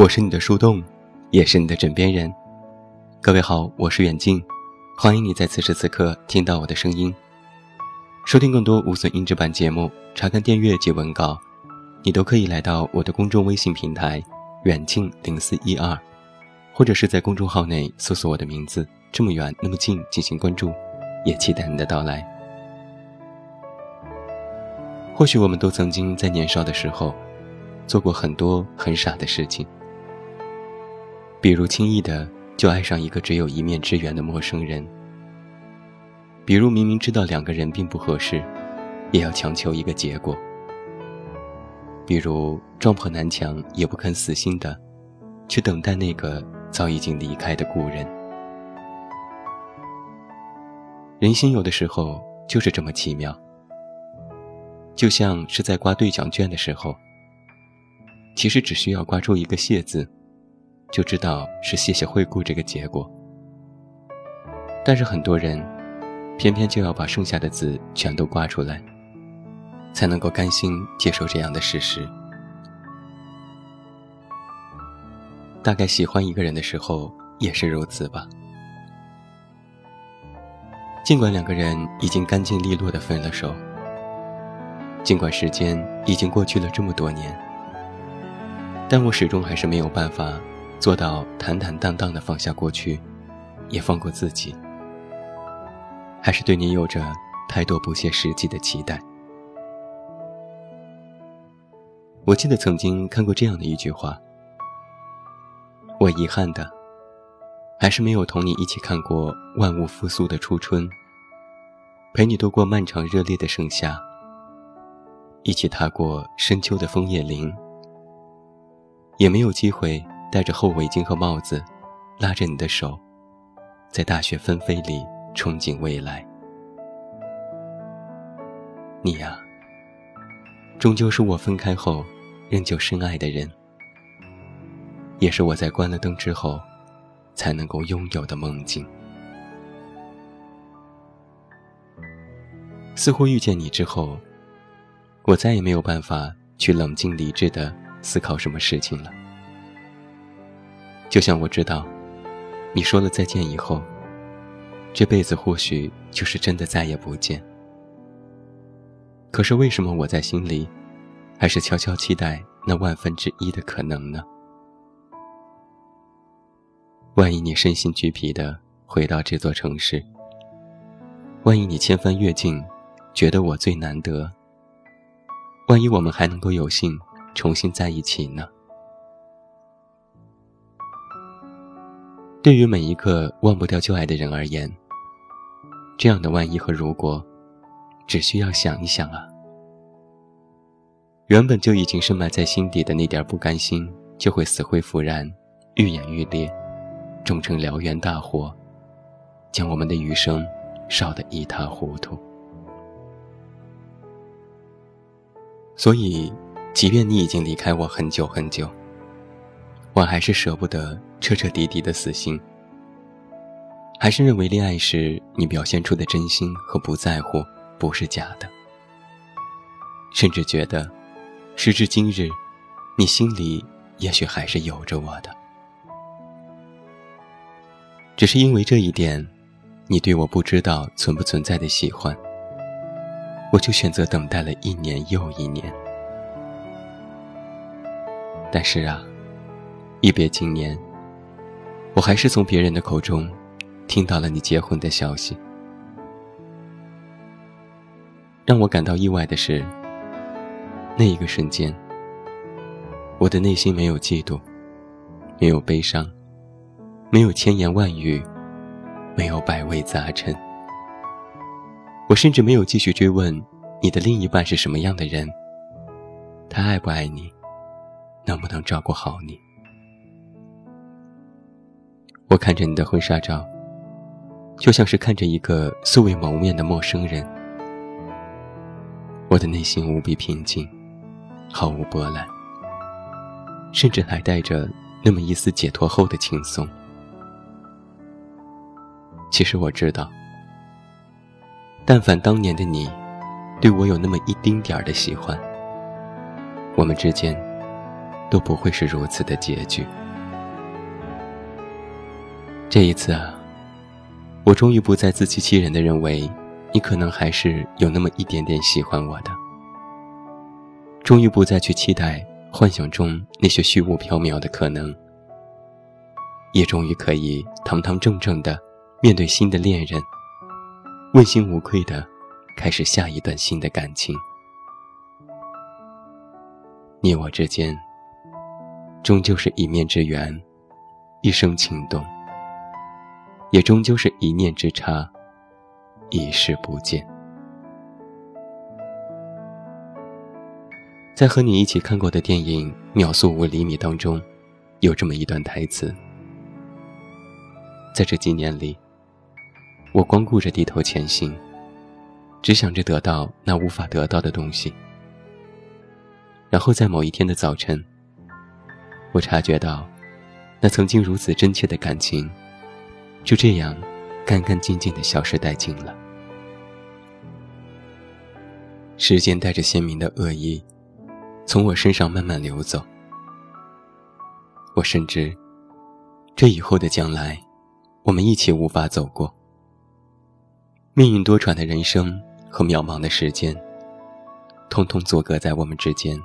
我是你的树洞，也是你的枕边人。各位好，我是远近，欢迎你在此时此刻听到我的声音。收听更多无损音质版节目，查看电阅及文稿，你都可以来到我的公众微信平台远近零四一二，或者是在公众号内搜索我的名字“这么远那么近”进行关注，也期待你的到来。或许我们都曾经在年少的时候，做过很多很傻的事情。比如轻易的就爱上一个只有一面之缘的陌生人，比如明明知道两个人并不合适，也要强求一个结果，比如撞破南墙也不肯死心的去等待那个早已经离开的故人。人心有的时候就是这么奇妙，就像是在刮兑奖券的时候，其实只需要刮出一个谢字。就知道是谢谢惠顾这个结果，但是很多人偏偏就要把剩下的字全都刮出来，才能够甘心接受这样的事实。大概喜欢一个人的时候也是如此吧。尽管两个人已经干净利落的分了手，尽管时间已经过去了这么多年，但我始终还是没有办法。做到坦坦荡荡的放下过去，也放过自己，还是对你有着太多不切实际的期待。我记得曾经看过这样的一句话：我遗憾的，还是没有同你一起看过万物复苏的初春，陪你度过漫长热烈的盛夏，一起踏过深秋的枫叶林，也没有机会。戴着厚围巾和帽子，拉着你的手，在大雪纷飞里憧憬未来。你呀，终究是我分开后仍旧深爱的人，也是我在关了灯之后才能够拥有的梦境。似乎遇见你之后，我再也没有办法去冷静理智的思考什么事情了。就像我知道，你说了再见以后，这辈子或许就是真的再也不见。可是为什么我在心里，还是悄悄期待那万分之一的可能呢？万一你身心俱疲的回到这座城市，万一你千帆越尽，觉得我最难得，万一我们还能够有幸重新在一起呢？对于每一个忘不掉旧爱的人而言，这样的万一和如果，只需要想一想啊。原本就已经深埋在心底的那点不甘心，就会死灰复燃，愈演愈烈，终成燎原大火，将我们的余生烧得一塌糊涂。所以，即便你已经离开我很久很久。我还是舍不得彻彻底底的死心，还是认为恋爱时你表现出的真心和不在乎不是假的，甚至觉得，时至今日，你心里也许还是有着我的，只是因为这一点，你对我不知道存不存在的喜欢，我就选择等待了一年又一年，但是啊。一别经年，我还是从别人的口中听到了你结婚的消息。让我感到意外的是，那一个瞬间，我的内心没有嫉妒，没有悲伤，没有千言万语，没有百味杂陈。我甚至没有继续追问你的另一半是什么样的人，他爱不爱你，能不能照顾好你。我看着你的婚纱照，就像是看着一个素未谋面的陌生人。我的内心无比平静，毫无波澜，甚至还带着那么一丝解脱后的轻松。其实我知道，但凡当年的你，对我有那么一丁点儿的喜欢，我们之间都不会是如此的结局。这一次啊，我终于不再自欺欺人的认为，你可能还是有那么一点点喜欢我的。终于不再去期待幻想中那些虚无缥缈的可能，也终于可以堂堂正正的面对新的恋人，问心无愧的开始下一段新的感情。你我之间，终究是一面之缘，一生情动。也终究是一念之差，一世不见。在和你一起看过的电影《秒速五厘米》当中，有这么一段台词：在这几年里，我光顾着低头前行，只想着得到那无法得到的东西。然后在某一天的早晨，我察觉到，那曾经如此真切的感情。就这样，干干净净的消失殆尽了。时间带着鲜明的恶意，从我身上慢慢流走。我深知，这以后的将来，我们一起无法走过。命运多舛的人生和渺茫的时间，通通阻隔在我们之间，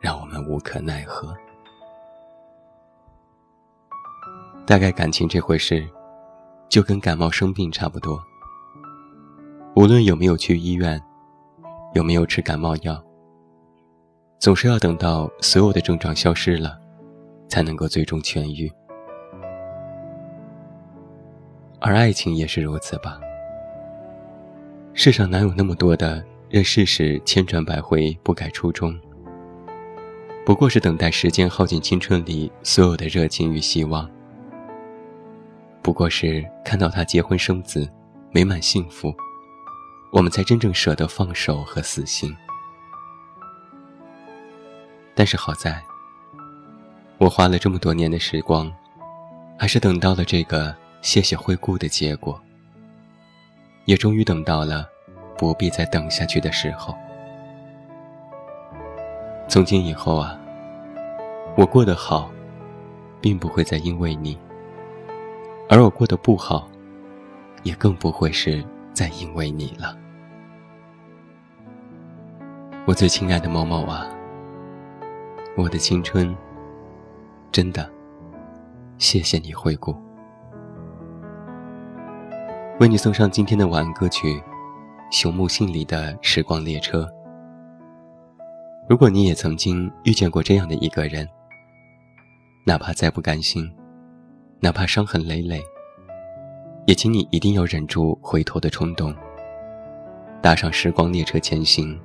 让我们无可奈何。大概感情这回事，就跟感冒生病差不多。无论有没有去医院，有没有吃感冒药，总是要等到所有的症状消失了，才能够最终痊愈。而爱情也是如此吧。世上哪有那么多的任世事千转百回不改初衷？不过是等待时间耗尽青春里所有的热情与希望。不过是看到他结婚生子，美满幸福，我们才真正舍得放手和死心。但是好在，我花了这么多年的时光，还是等到了这个谢谢惠顾的结果，也终于等到了不必再等下去的时候。从今以后啊，我过得好，并不会再因为你。而我过得不好，也更不会是再因为你了。我最亲爱的某某啊，我的青春，真的，谢谢你回顾。为你送上今天的晚安歌曲《熊木信里的时光列车》。如果你也曾经遇见过这样的一个人，哪怕再不甘心。哪怕伤痕累累，也请你一定要忍住回头的冲动，搭上时光列车前行，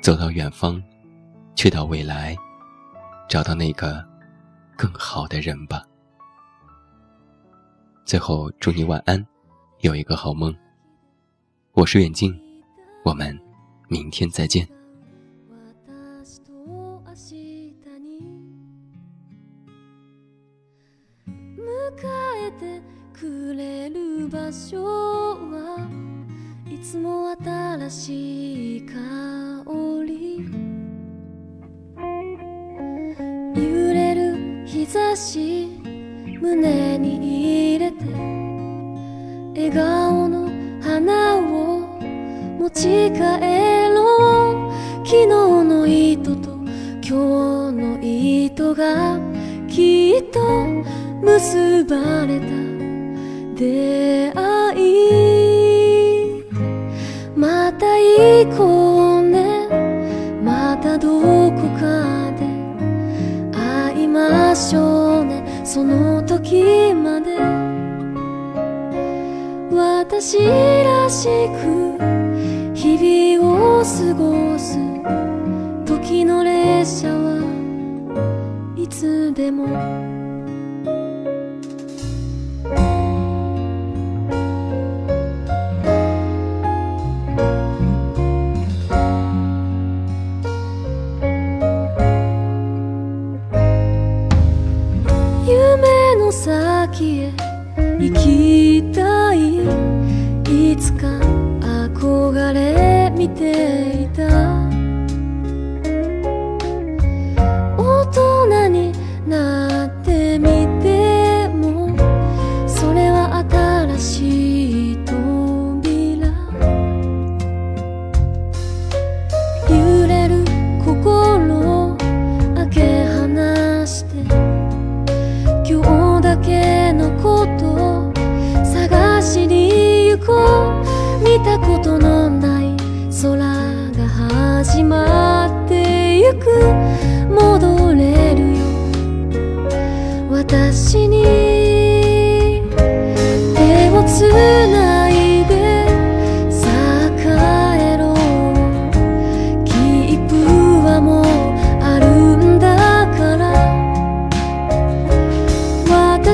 走到远方，去到未来，找到那个更好的人吧。最后，祝你晚安，有一个好梦。我是远近，我们明天再见。場所はいつも新しい香り。揺れる日差し胸に入れて笑顔の花を持ち帰ろう。昨日の糸と今日の糸がきっと結ばれた。出会いまた行こうね。またどこかで会いましょうね。その時まで。私らしく日々を過ごす。時の列車はいつでも。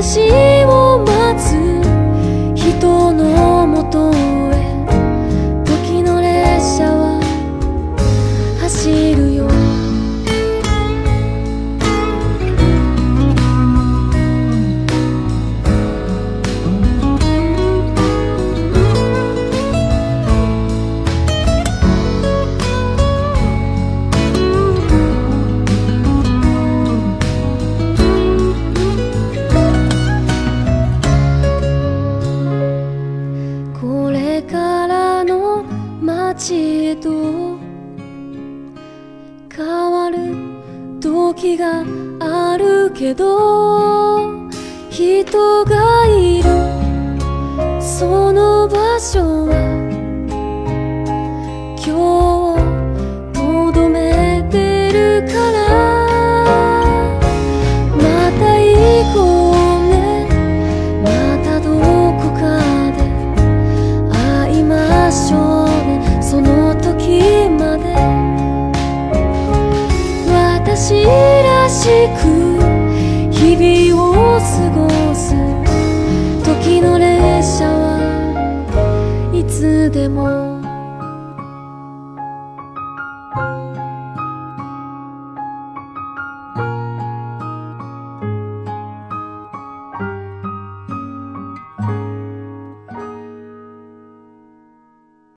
しい場所は今日とどめてるからまた行こうねまたどこかで会いましょうねその時まで私らしく more.